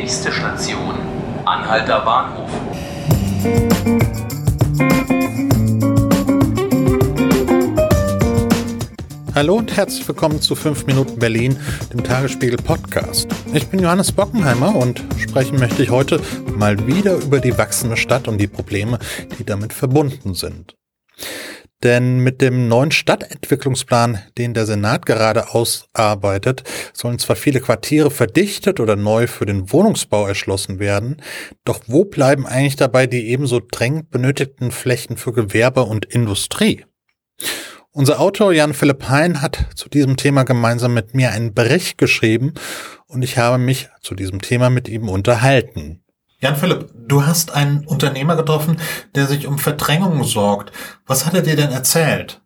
Nächste Station, Anhalter Bahnhof. Hallo und herzlich willkommen zu 5 Minuten Berlin, dem Tagesspiegel Podcast. Ich bin Johannes Bockenheimer und sprechen möchte ich heute mal wieder über die wachsende Stadt und die Probleme, die damit verbunden sind. Denn mit dem neuen Stadtentwicklungsplan, den der Senat gerade ausarbeitet, sollen zwar viele Quartiere verdichtet oder neu für den Wohnungsbau erschlossen werden, doch wo bleiben eigentlich dabei die ebenso drängend benötigten Flächen für Gewerbe und Industrie? Unser Autor Jan Philipp Hein hat zu diesem Thema gemeinsam mit mir einen Bericht geschrieben und ich habe mich zu diesem Thema mit ihm unterhalten. Jan Philipp, du hast einen Unternehmer getroffen, der sich um Verdrängung sorgt. Was hat er dir denn erzählt?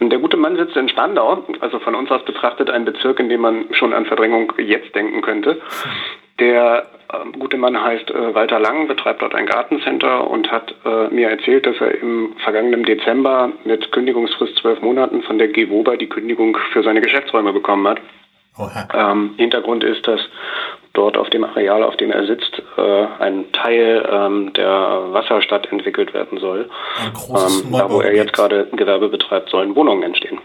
Der gute Mann sitzt in Spandau, also von uns aus betrachtet ein Bezirk, in dem man schon an Verdrängung jetzt denken könnte. Der äh, gute Mann heißt äh, Walter Lang, betreibt dort ein Gartencenter und hat äh, mir erzählt, dass er im vergangenen Dezember mit Kündigungsfrist zwölf Monaten von der GWOBA die Kündigung für seine Geschäftsräume bekommen hat. Ähm, Hintergrund ist, dass dort auf dem Areal, auf dem er sitzt, äh, ein Teil ähm, der Wasserstadt entwickelt werden soll. Ein großes ähm, da, wo er jetzt gerade Gewerbe betreibt, sollen Wohnungen entstehen.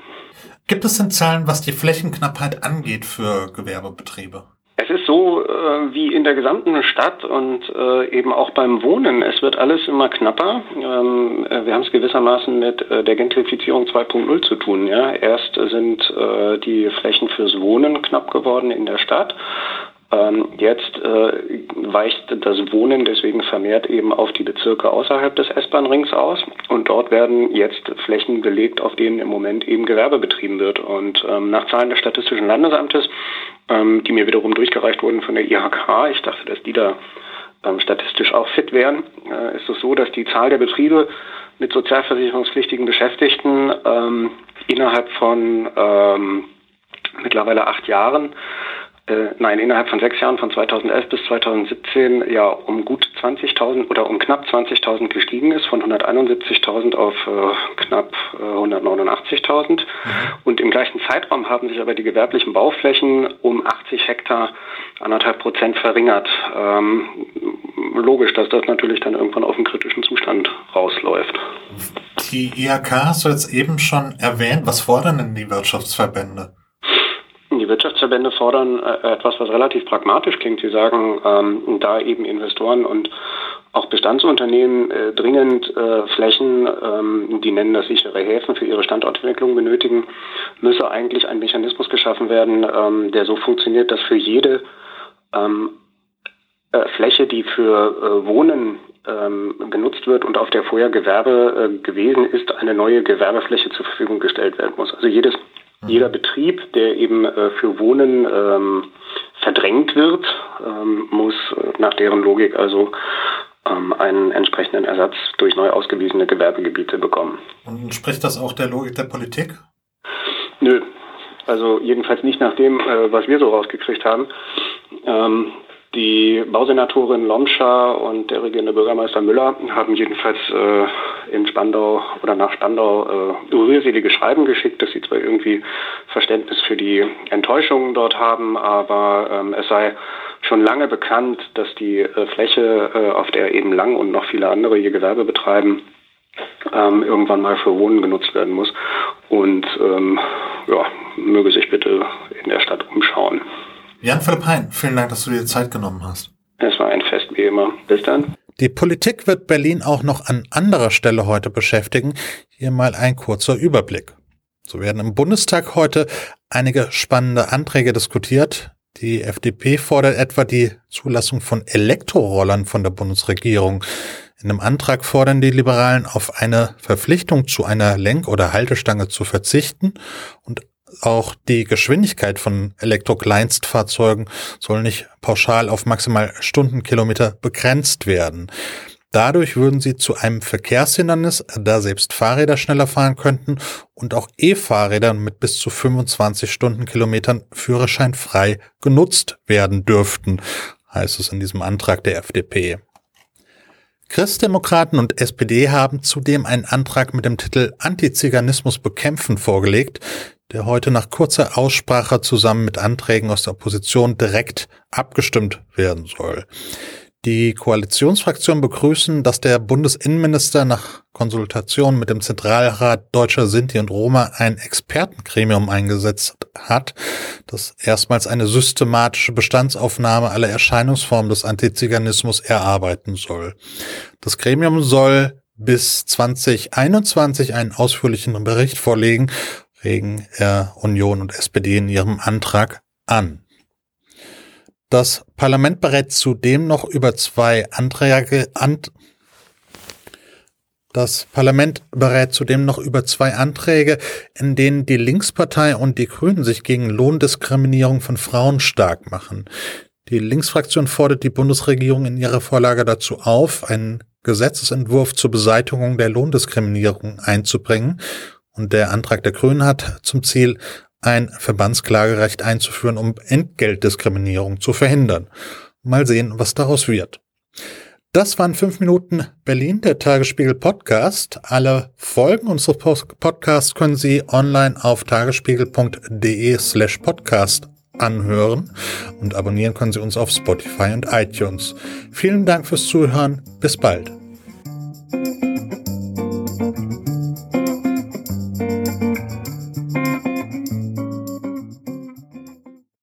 Gibt es denn Zahlen, was die Flächenknappheit angeht für Gewerbebetriebe? Es ist so äh, wie in der gesamten Stadt und äh, eben auch beim Wohnen. Es wird alles immer knapper. Ähm, äh, wir haben es gewissermaßen mit äh, der Gentrifizierung 2.0 zu tun. Ja? Erst sind äh, die Flächen fürs Wohnen knapp geworden in der Stadt. Ähm, jetzt äh, weicht das Wohnen deswegen vermehrt eben auf die Bezirke außerhalb des S-Bahn-Rings aus und dort werden jetzt Flächen belegt, auf denen im Moment eben Gewerbe betrieben wird. Und ähm, nach Zahlen des Statistischen Landesamtes, ähm, die mir wiederum durchgereicht wurden von der IHK, ich dachte, dass die da ähm, statistisch auch fit wären, äh, ist es so, dass die Zahl der Betriebe mit sozialversicherungspflichtigen Beschäftigten ähm, innerhalb von ähm, mittlerweile acht Jahren äh, nein, innerhalb von sechs Jahren, von 2011 bis 2017, ja um gut 20.000 oder um knapp 20.000 gestiegen ist, von 171.000 auf äh, knapp äh, 189.000. Mhm. Und im gleichen Zeitraum haben sich aber die gewerblichen Bauflächen um 80 Hektar, anderthalb Prozent verringert. Ähm, logisch, dass das natürlich dann irgendwann auf einen kritischen Zustand rausläuft. Die IHK hast du jetzt eben schon erwähnt. Was fordern denn die Wirtschaftsverbände? Wirtschaftsverbände fordern äh, etwas, was relativ pragmatisch klingt. Sie sagen, ähm, da eben Investoren und auch Bestandsunternehmen äh, dringend äh, Flächen, ähm, die nennen das sichere Häfen, für ihre Standortentwicklung benötigen, müsse eigentlich ein Mechanismus geschaffen werden, ähm, der so funktioniert, dass für jede ähm, äh, Fläche, die für äh, Wohnen ähm, genutzt wird und auf der vorher Gewerbe äh, gewesen ist, eine neue Gewerbefläche zur Verfügung gestellt werden muss. Also jedes. Jeder Betrieb, der eben äh, für Wohnen ähm, verdrängt wird, ähm, muss äh, nach deren Logik also ähm, einen entsprechenden Ersatz durch neu ausgewiesene Gewerbegebiete bekommen. Und entspricht das auch der Logik der Politik? Nö. Also jedenfalls nicht nach dem, äh, was wir so rausgekriegt haben. Ähm, die Bausenatorin Lomscha und der regierende Bürgermeister Müller haben jedenfalls äh, in Spandau oder nach Spandau äh, rührselige Schreiben geschickt, dass sie zwar irgendwie Verständnis für die Enttäuschungen dort haben, aber ähm, es sei schon lange bekannt, dass die äh, Fläche, äh, auf der eben Lang und noch viele andere ihr Gewerbe betreiben, ähm, irgendwann mal für Wohnen genutzt werden muss. Und ähm, ja, möge sich bitte in der Stadt umschauen. Jan-Philipp Hein, vielen Dank, dass du dir Zeit genommen hast. Es war ein Fest wie immer. Bis dann. Die Politik wird Berlin auch noch an anderer Stelle heute beschäftigen. Hier mal ein kurzer Überblick. So werden im Bundestag heute einige spannende Anträge diskutiert. Die FDP fordert etwa die Zulassung von Elektrorollern von der Bundesregierung. In einem Antrag fordern die Liberalen auf eine Verpflichtung zu einer Lenk- oder Haltestange zu verzichten und auch die Geschwindigkeit von Elektrokleinstfahrzeugen soll nicht pauschal auf maximal Stundenkilometer begrenzt werden. Dadurch würden sie zu einem Verkehrshindernis, da selbst Fahrräder schneller fahren könnten und auch E-Fahrräder mit bis zu 25 Stundenkilometern führerscheinfrei genutzt werden dürften, heißt es in diesem Antrag der FDP. Christdemokraten und SPD haben zudem einen Antrag mit dem Titel Antiziganismus bekämpfen vorgelegt, der heute nach kurzer Aussprache zusammen mit Anträgen aus der Opposition direkt abgestimmt werden soll. Die Koalitionsfraktionen begrüßen, dass der Bundesinnenminister nach Konsultation mit dem Zentralrat Deutscher Sinti und Roma ein Expertengremium eingesetzt hat, das erstmals eine systematische Bestandsaufnahme aller Erscheinungsformen des Antiziganismus erarbeiten soll. Das Gremium soll bis 2021 einen ausführlichen Bericht vorlegen, regen er Union und SPD in ihrem Antrag an. Das Parlament berät zudem noch über zwei Anträge, Ant das Parlament berät zudem noch über zwei Anträge, in denen die Linkspartei und die Grünen sich gegen Lohndiskriminierung von Frauen stark machen. Die Linksfraktion fordert die Bundesregierung in ihrer Vorlage dazu auf, einen Gesetzesentwurf zur Beseitigung der Lohndiskriminierung einzubringen. Und der Antrag der Grünen hat zum Ziel, ein Verbandsklagerecht einzuführen, um Entgeltdiskriminierung zu verhindern. Mal sehen, was daraus wird. Das waren fünf Minuten Berlin, der Tagesspiegel Podcast. Alle Folgen unseres Podcasts können Sie online auf tagesspiegel.de slash podcast anhören und abonnieren können Sie uns auf Spotify und iTunes. Vielen Dank fürs Zuhören. Bis bald.